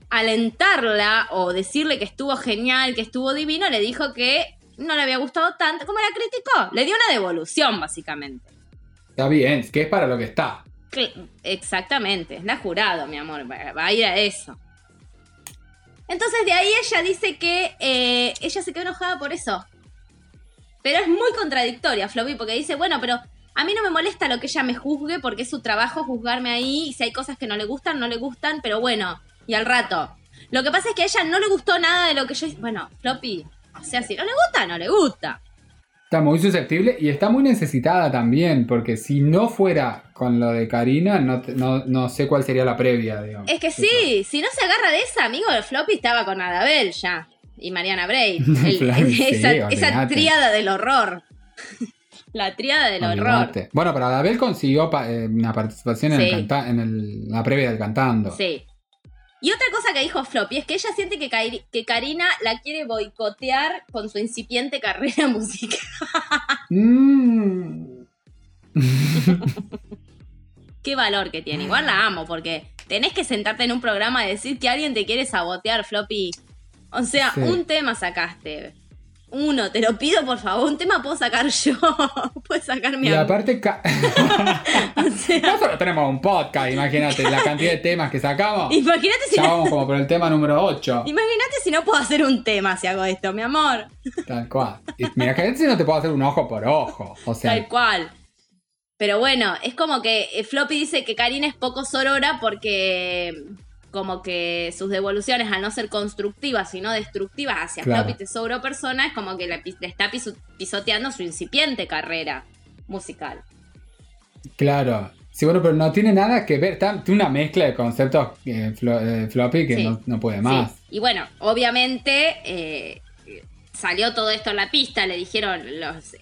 alentarla o decirle que estuvo genial, que estuvo divino, le dijo que no le había gustado tanto, como la criticó. Le dio una devolución, básicamente. Está bien, que es para lo que está. Exactamente, es la jurado, mi amor, va va a ir a eso. Entonces de ahí ella dice que eh, ella se quedó enojada por eso. Pero es muy contradictoria, Floppy, porque dice, bueno, pero a mí no me molesta lo que ella me juzgue porque es su trabajo juzgarme ahí y si hay cosas que no le gustan, no le gustan, pero bueno, y al rato. Lo que pasa es que a ella no le gustó nada de lo que yo hice. Bueno, Floppy, o sea, si no le gusta, no le gusta. Está muy susceptible y está muy necesitada también, porque si no fuera con lo de Karina, no, no, no sé cuál sería la previa, digamos. Es que sí, si no se agarra de esa, amigo, el floppy estaba con Adabel ya. Y Mariana Bray. El- Claro, sí, esa, esa tríada del horror. La tríada del horror. Bueno, pero Adabel consiguió pa- eh, una participación en, el canta- en el- la previa del cantando. Sí. Y otra cosa que dijo Floppy es que ella siente que, Kairi- que Karina la quiere boicotear con su incipiente carrera musical. Mm. Qué valor que tiene. Igual la amo porque tenés que sentarte en un programa y decir que alguien te quiere sabotear, Floppy. O sea, Sí. un tema sacaste. Uno, te lo pido por favor. Un tema puedo sacar yo. Puedes sacar mi Y aparte, ca- O sea, nosotros tenemos un podcast, imagínate la cantidad de temas que sacamos. imagínate si Ya no, vamos como por el tema número 8. imagínate si no puedo hacer un tema si hago esto, mi amor. Tal cual. Imagínate si no te puedo hacer un ojo por ojo. O sea, Tal cual. Pero bueno, es como que eh, Floppy dice que Karina es poco sorora porque como que sus devoluciones al no ser constructivas sino destructivas hacia Claro. Floppy Tesouro persona es como que le, está piso- pisoteando su incipiente carrera musical. claro. Sí, bueno, pero no tiene nada que ver. Está, tiene una mezcla de conceptos eh, flo- eh, floppy que Sí. no, no puede más. Sí. Y bueno, obviamente eh, salió todo esto en la pista, le dijeron los...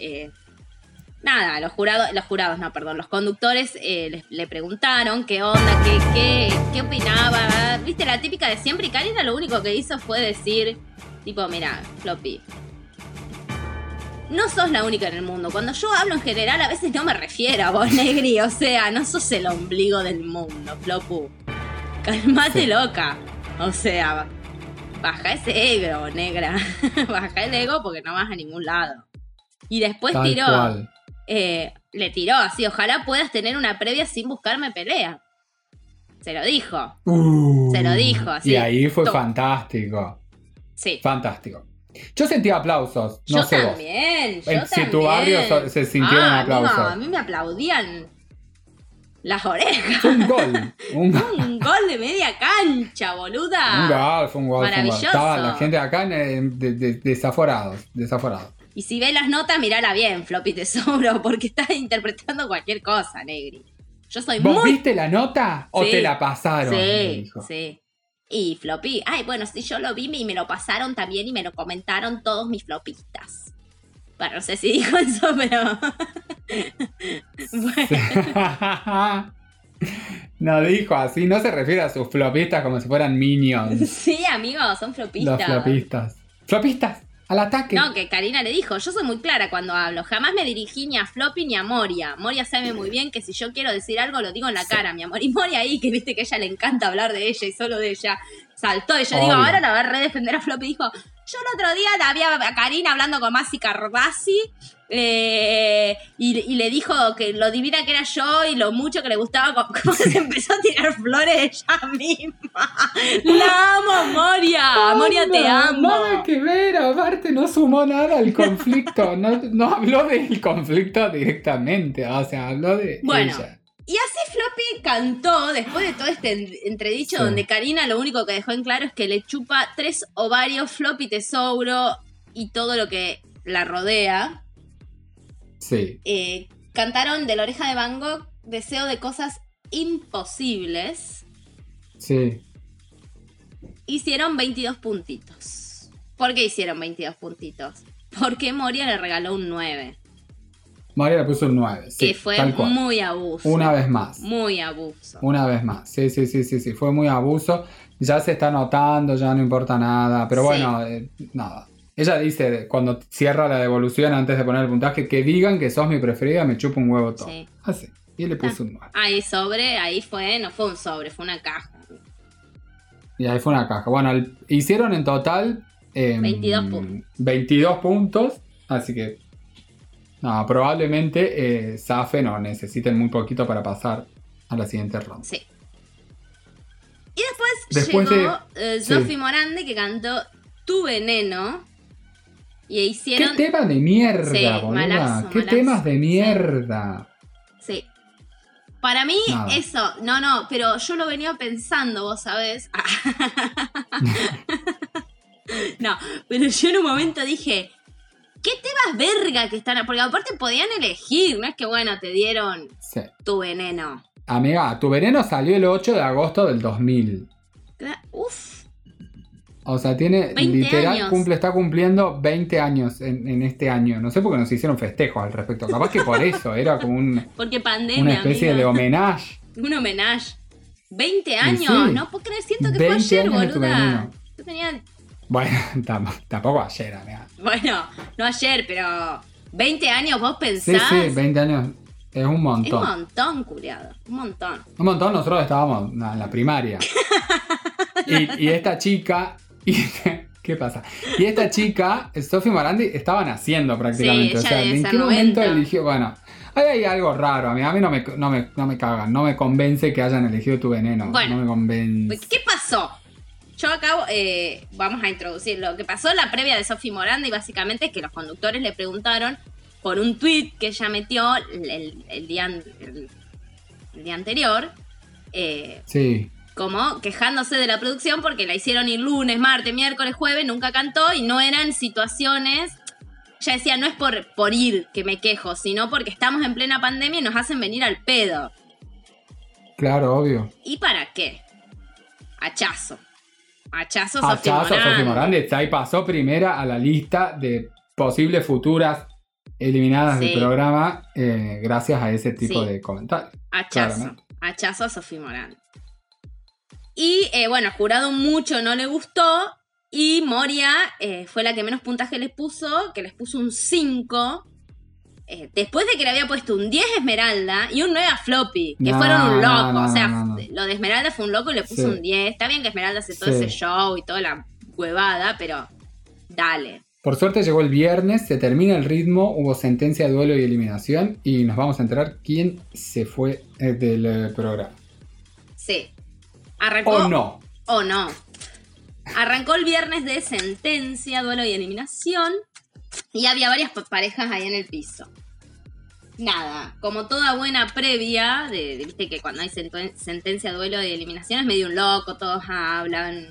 nada, los jurados, los jurados, no, perdón, los conductores eh, le preguntaron qué onda, qué, qué, qué opinaba. Viste, la típica de siempre y Karina lo único que hizo fue decir, tipo, mira, Floppy. No sos la única en el mundo. Cuando yo hablo en general, a veces no me refiero a vos, Negri. O sea, no sos el ombligo del mundo, Flopu. Calmate, loca. O sea, baja ese ego, negra. baja el ego porque no vas a ningún lado. Y después Tal tiró, cual. Eh, le tiró así, ojalá puedas tener una previa sin buscarme pelea. Se lo dijo. Uh, Se lo dijo, así. Y ahí fue fantástico. Sí. Fantástico. Yo sentía aplausos. No yo sé vos. también, yo En- también. si tu barrio se sintieron Ah, aplausos. amigo, a mí me aplaudían las orejas. Fue un gol. Un gol. Un gol de media cancha, boluda. Un gol, fue un gol. fue un gol. Maravilloso. Estaba la gente acá en- de- de- desaforados. Desaforados. Y si ves las notas, mirala bien, Floppy Tesoro, porque estás interpretando cualquier cosa, Negri. Yo soy ¿Vos muy... viste la nota o Sí. te la pasaron? Sí, sí. Y Floppy, ay, bueno, sí, yo lo vi y me lo pasaron también y me lo comentaron todos mis flopistas. Bueno, no sé si dijo eso, pero... bueno, no dijo así, no se refiere a sus flopistas como si fueran minions. sí, amigos, son flopistas. Los flopistas. ¡Flopistas! ¡Al ataque! No, que Karina le dijo, yo soy muy clara cuando hablo, jamás me dirigí ni a Floppy ni a Moria. Moria sabe muy bien que si yo quiero decir algo lo digo en la cara, mi amor. Y Moria ahí, que viste que a ella le encanta hablar de ella y solo de ella, saltó. Y yo digo, ahora la va a redefender a Floppy. Dijo, yo el otro día la vi a Karina hablando con Masi Cardassi eh, y, y le dijo que lo divina que era yo y lo mucho que le gustaba cómo se empezó a tirar flores ella misma. La amo, Moria. Moria, te Nada, amo. Nada que ver, aparte no sumó nada al conflicto. no, no habló del conflicto directamente. O sea, habló de Bueno, ella. Y así Floppy cantó, después de todo este en- entredicho Sí. donde Karina lo único que dejó en claro es que le chupa tres ovarios, Floppy Tesouro y todo lo que la rodea. Sí. Eh, cantaron de la oreja de Van Gogh Deseo de cosas imposibles. Sí. Hicieron 22 puntitos. ¿Por qué hicieron 22 puntitos? Porque Moria le regaló un 9. María le puso un 9. Sí, que fue tal cual. muy abuso. Una vez más. Muy abuso. Una vez más. Sí, sí, sí, sí, sí. Fue muy abuso. Ya se está notando, ya no importa nada. Pero Sí. bueno, eh, nada. Ella dice, cuando cierra la devolución antes de poner el puntaje, que digan que sos mi preferida, me chupa un huevo todo. Sí. Así. Y le puso un 9. Ahí sobre, ahí fue, no fue un sobre, fue una caja. Y ahí fue una caja. Bueno, el- hicieron en total... em, 22 puntos. 22 puntos. Así que... No, probablemente eh, zafen o necesiten muy poquito para pasar a la siguiente ronda. Sí. Y después, Después llegó eh, sí. Sophie Morandi que cantó Tu Veneno. Y ¿Qué hicieron. tema de mierda, Sí, boluda? malazo, ¿Qué malazo. temas de Sí. mierda? Sí. Para mí, Nada. eso, no, no, pero yo lo venía pensando, vos sabés. no, pero yo en un momento dije, ¿qué temas verga que están? Porque aparte podían elegir, no es que bueno, te dieron Sí. tu veneno. Amiga, tu veneno salió el 8 de agosto del 2000. Uf, O sea, tiene 20 literal, años. cumple, está cumpliendo 20 años en, en este año. No sé por qué nos hicieron festejos al respecto. Capaz que por eso, era como un- porque pandemia. una especie amiga. de homenaje. Un homenaje. 20 años, sí. no puedo creer, siento que fue 20 ayer, boluda. Yo tenía, Bueno, tam- tampoco ayer, amiga. Bueno, no ayer, pero 20 años vos Sí, pensás. sí, 20 años es un Es un montón. montón, curiado. Un montón. Un montón, nosotros estábamos en la primaria. Y, y esta chica. y- ¿Qué pasa? Y esta chica, Sophie Morandi, estaba naciendo prácticamente. Sí, o sea, ¿en qué momento 90? eligió? Bueno, ahí hay algo raro. A mí, a mí no, me, no, me, no me cagan, no me convence que hayan elegido tu veneno. Bueno. no me convence. ¿Qué pasó? Yo acabo, eh, vamos a introducir lo que pasó en la previa de Sophie Morandi, básicamente es que los conductores le preguntaron por un tweet que ella metió el, el- el día, el día anterior, eh, Sí. como quejándose de la producción porque la hicieron ir lunes, martes, miércoles, jueves, nunca cantó y no eran situaciones. Ya decía, no es por, por ir que me quejo, sino porque estamos en plena pandemia y nos hacen venir al pedo. Claro, obvio. ¿Y para qué? Hachazo. Hachazo, Morán. Sophie Morandi. Ahí pasó primera a la lista de posibles futuras eliminadas del programa eh, gracias a ese tipo Sí. de comentarios. Hachazo. Claramente. Hachazo a Sofía Morán. Y eh, bueno, jurado mucho no le gustó. Y Moria eh, fue la que menos puntaje les puso, que les puso un 5. Eh, después de que le había puesto un 10 Esmeralda y un 9 a Floppy, que No, fueron un loco. no, o sea, no, lo de Esmeralda fue un loco y le puso Sí. un 10. Está bien que Esmeralda hace todo Sí. ese show y toda la huevada, pero dale. Por suerte llegó el viernes, se termina el ritmo, hubo sentencia, duelo y eliminación y nos vamos a enterar quién se fue eh, del eh, programa. Sí. Arrancó. O no. o no. Arrancó el viernes de sentencia, duelo y eliminación. Y había varias pa- parejas ahí en el piso. Nada, como toda buena previa, de, de- viste que cuando hay senten- sentencia, duelo y eliminación es medio un loco, todos hablan.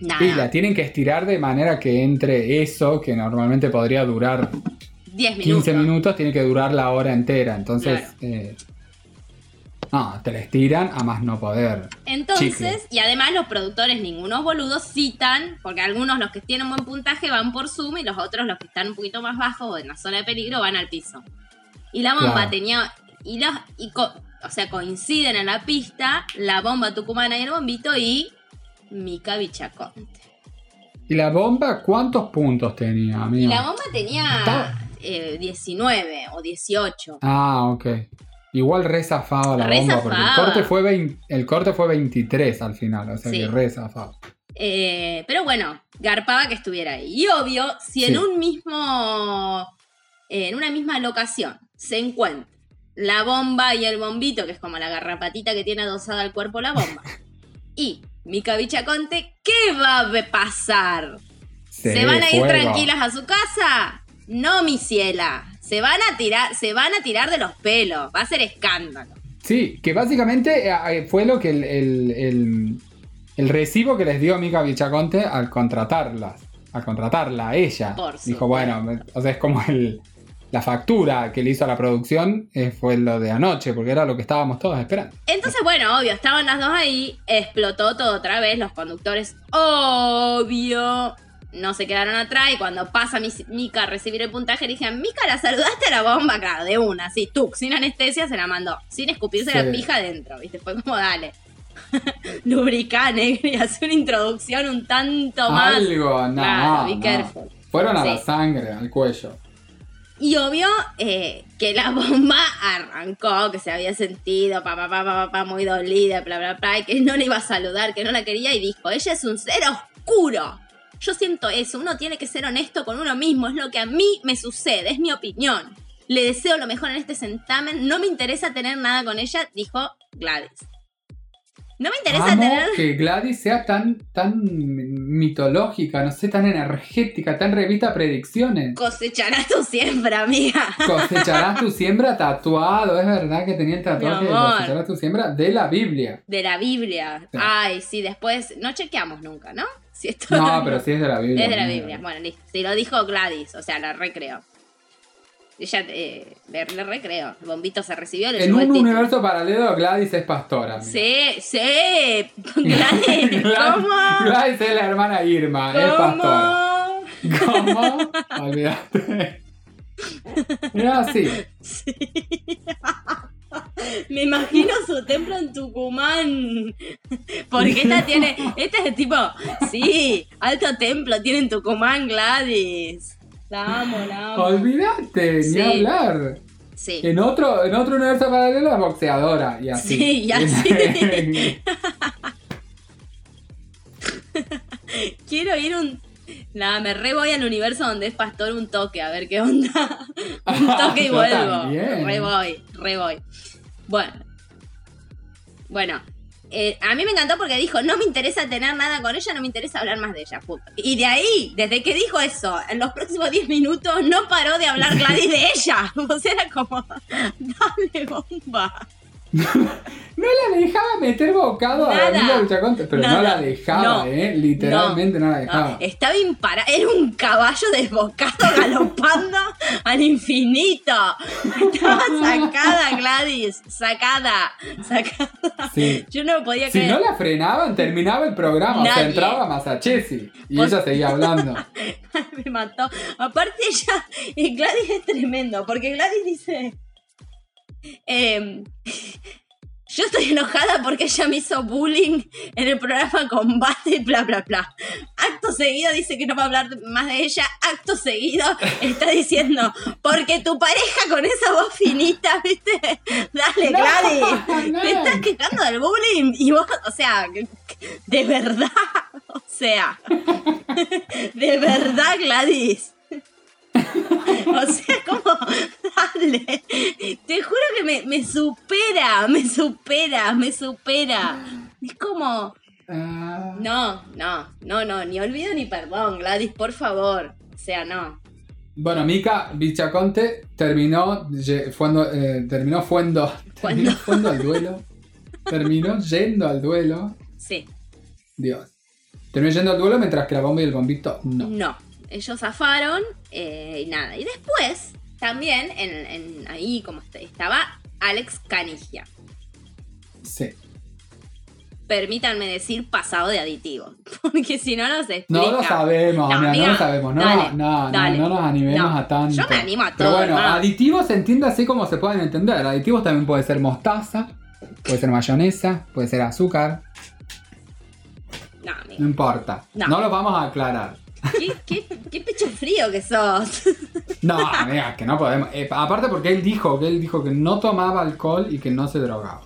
Nada. Y la tienen que estirar de manera que entre eso, que normalmente podría durar 10 minutos. 15 minutos, tiene que durar la hora entera. Entonces, Claro. eh, no, te la estiran a más no poder. Entonces, Chicle. y además los productores, ningunos boludos, citan, porque algunos los que tienen buen puntaje van por Zoom y los otros, los que están un poquito más bajos o en la zona de peligro, van al piso. Y la bomba Claro. tenía. Y los. Y co- o sea, coinciden en la pista la bomba tucumana y el bombito y Mica Bichaconte. ¿Y la bomba cuántos puntos tenía, Y amigo? la bomba tenía eh, 19 o 18. Ah, ok. Igual re zafado la Re bomba, porque el corte, fue 20 el corte fue 23 al final, o sea Sí. que re zafado. Eh, pero bueno, garpaba que estuviera ahí. Y obvio, si en Sí. un mismo. En una misma locación se encuentra la bomba y el bombito, que es como la garrapatita que tiene adosada al cuerpo la bomba, y Mica Bichaconte, ¿qué va a pasar? ¿Se van a ir fuego. tranquilas a su casa? No, mi ciela. Se van a tirar, se van a tirar de los pelos. Va a ser escándalo. Sí, que básicamente eh, fue lo que el, el- el- el recibo que les dio Mica Bichaconte al contratarlas, al contratarla a ella. Por Dijo, bueno, o sea, es como el, la factura que le hizo a la producción eh, fue lo de anoche, porque era lo que estábamos todos esperando. Entonces, bueno, obvio, estaban las dos ahí, explotó todo otra vez, los conductores, obvio, no se quedaron atrás y cuando pasa mi- Mica a recibir el puntaje, le dije, Mica, ¿la saludaste a la bomba acá? De una, así, tú, sin anestesia se la mandó, sin escupirse Sí. la pija adentro, ¿viste? Fue como, dale. negro, y hacer una introducción un tanto más. Algo, no. Claro, be no. Fueron a Sí. la sangre, al cuello. Y obvio eh, que la bomba arrancó, que se había sentido pa, pa, pa, muy dolida, bla, bla, bla, y que no le iba a saludar, que no la quería, y dijo, ella es un ser oscuro. Yo siento eso, uno tiene que ser honesto con uno mismo, es lo que a mí me sucede, es mi opinión. Le deseo lo mejor en este certamen, no me interesa tener nada con ella, dijo Gladys. No me interesa Amo tener... que Gladys sea tan, tan mitológica, no sé, tan energética, tan revista predicciones. Cosecharás tu siembra, amiga. Cosecharás tu siembra tatuado, es verdad que tenía el tatuaje de cosecharás tu siembra de la Biblia. De la Biblia. Sí. Ay, sí, después no chequeamos nunca, ¿no? Si esto No, pero sí es de la Biblia. Es de la. Biblia. Bueno, listo. Si lo dijo Gladys, o sea, la recreo. Ella eh, le, le recreo. El bombito se recibió, le En un universo paralelo, Gladys es pastora. mira. Sí, sí. Gladys, Gladys- ¿cómo? Gladys es la hermana Irma, es pastora. ¿Cómo? ¿Cómo? Olvídate. Era así. Me imagino su templo en Tucumán. Porque esta tiene. Esta es tipo. Sí, alto templo tiene en Tucumán Gladys. La amo, la amo. Olvídate, Sí. ni hablar. Sí. En otro, en otro universo paralelo es boxeadora y así. Sí, y así. Quiero ir un. Nada, me re voy al universo donde es pastor un toque, a ver qué onda. un toque y vuelvo. también. Re voy, re voy. Bueno. Bueno. Eh, a mí me encantó porque dijo, no me interesa tener nada con ella, no me interesa hablar más de ella. Y de ahí, desde que dijo eso, en los próximos 10 minutos no paró de hablar Gladys de ella. O sea, era como, dale bomba. No la dejaba meter bocado a Nada. Danilo Buchaconte, pero no Nada. la dejaba, No. ¿eh? Literalmente no, la dejaba. No, estaba imparable. Era un caballo desbocado galopando al infinito. Estaba sacada, Gladys. Sacada. Sacada. Sí. Yo no podía Si creer. no la frenaban, terminaba el programa. O sea, Nadie. entraba Masachesi y Vos- ella seguía hablando. Me mató. Aparte, ella. eh, Gladys es tremendo. Porque Gladys dice. Em, yo estoy enojada porque ella me hizo bullying en el programa Combate y bla, bla, bla. Acto seguido dice que no va a hablar más de ella. Acto seguido está diciendo, porque tu pareja con esa voz finita, ¿viste? Dale, No, Gladys. no. Te estás quejando del bullying y vos, o sea, de verdad. O sea, de verdad, Gladys. O sea, como, dale. Te juro que me, me supera, me supera, me supera. Es como, Ah, no, no, no, no, ni olvido ni perdón, Gladys, por favor. O sea, no. Bueno, Mika Bichaconte terminó, fuendo, eh, terminó fuendo, terminó fuendo al duelo. Terminó yendo al duelo. Sí, Dios. Terminó yendo al duelo mientras que la bomba y el bombito no. no. Ellos zafaron eh, y nada. Y después, también, en, en- ahí como est- estaba Alex Canigia. Sí. Permítanme decir pasado de aditivo. Porque si no, no se explica. No lo sabemos, No, amiga, no amiga, lo sabemos. No, dale, no, no, dale. no nos animemos No, a tanto. yo me animo a Pero todo, bueno, hermano. aditivos se entiende así como se pueden entender. Aditivos también puede ser mostaza, puede ser mayonesa, puede ser azúcar, No, amigo. no importa. No. No, lo vamos a aclarar. ¿Qué, qué, qué pecho frío que sos. No, amiga, que no podemos. Eh, aparte porque él dijo que él dijo que no tomaba alcohol y que no se drogaba.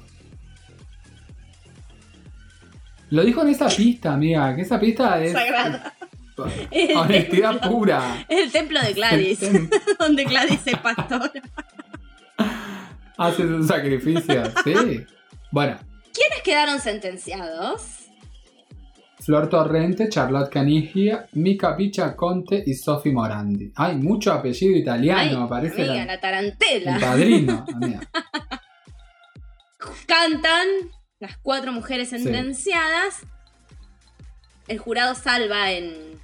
Lo dijo en esa pista, amiga, que esa pista es Sagrada. honestidad pura. Es el templo de Gladys. Donde Gladys es pastora. Hace un sacrificio, sí. Bueno, ¿Quiénes quedaron sentenciados? Flor Torrente, Charlotte Canigia, Mica Conte y Sofi Morandi. Hay mucho apellido italiano, Ay, parece amiga, la- la el tarantela. padrino, amiga. Cantan las cuatro mujeres sentenciadas. El jurado salva en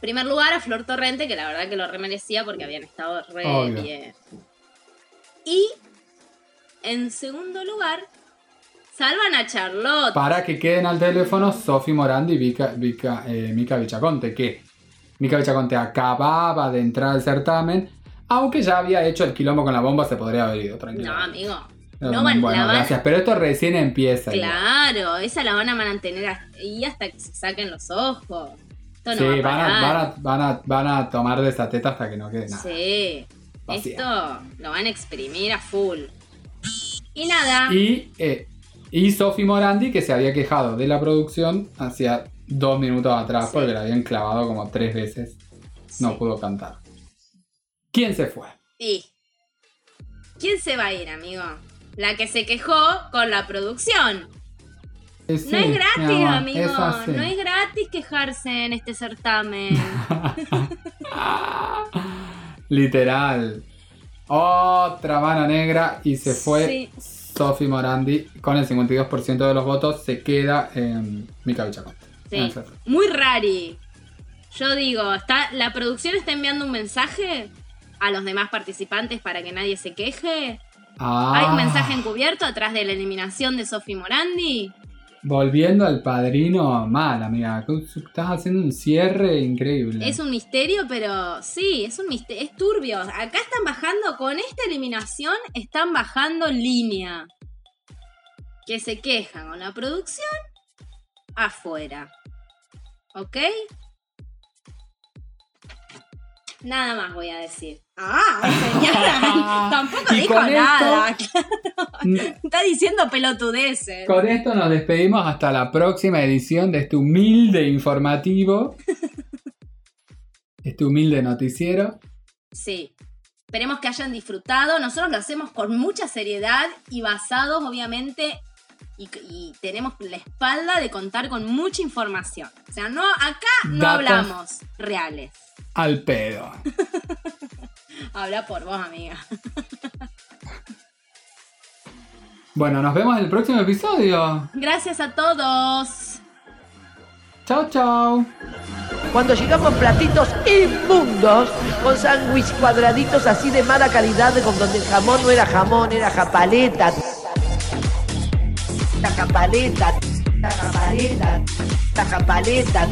primer lugar a Flor Torrente, que la verdad que lo remerecía porque habían estado re Obvio. bien. Y en segundo lugar, salvan a Charlotte. Para que queden al teléfono Sofi Morandi y Vika, Vika, eh, Mica Vichaconte, que Mica Vichaconte acababa de entrar al certamen, aunque ya había hecho el quilombo con la bomba, se podría haber ido no, tranquilo. amigo. No van- bueno, van- gracias. Pero esto recién empieza. Claro, esa la van a mantener hasta- y hasta que se saquen los ojos. Esto no sí, va a van a, van, a, van, a, van a tomar de esa teta hasta que no quede nada. Sí, Vacía. esto lo van a exprimir a full. Y nada, Y, eh, y Sophie Morandi, que se había quejado de la producción hacía dos minutos atrás Sí. porque la habían clavado como tres veces. No Sí. pudo cantar. ¿Quién se fue? y ¿quién se va a ir, amigo? La que se quejó con la producción. Eh, No sí, es gratis, amigo. es. No es gratis quejarse en este certamen. Literal. Otra mano negra y se fue Sí. Sophie Morandi con el 52% de los votos. Se queda en Mika Bichacón. Sí. Muy rari. Yo digo, está, la producción está enviando un mensaje a los demás participantes para que nadie se queje. Ah, Hay un mensaje encubierto atrás de la eliminación de Sophie Morandi. Volviendo al padrino, mal, amiga. Estás haciendo un cierre increíble. Es un misterio, pero sí, es un misterio, es turbio. Acá están bajando, con esta eliminación, están bajando línea. Que se quejan con la producción afuera. ¿Ok? Nada más voy a decir. Ah, señora, tampoco dijo esto- nada. Está diciendo pelotudeces. Con esto nos despedimos hasta la próxima edición de este humilde informativo. Este humilde noticiero. Sí. Esperemos que hayan disfrutado. Nosotros lo hacemos con mucha seriedad y basados, obviamente, y, y tenemos la espalda de contar con mucha información. O sea, no, acá no Datos. hablamos reales. Al pedo. Habla por vos, amiga. Bueno, nos vemos en el próximo episodio. Gracias a todos. Chao, chao. Cuando llegamos platitos inmundos, con sándwich cuadraditos así de mala calidad, con donde el jamón no era jamón, era japaleta. La japaleta, la japaleta, la japaleta.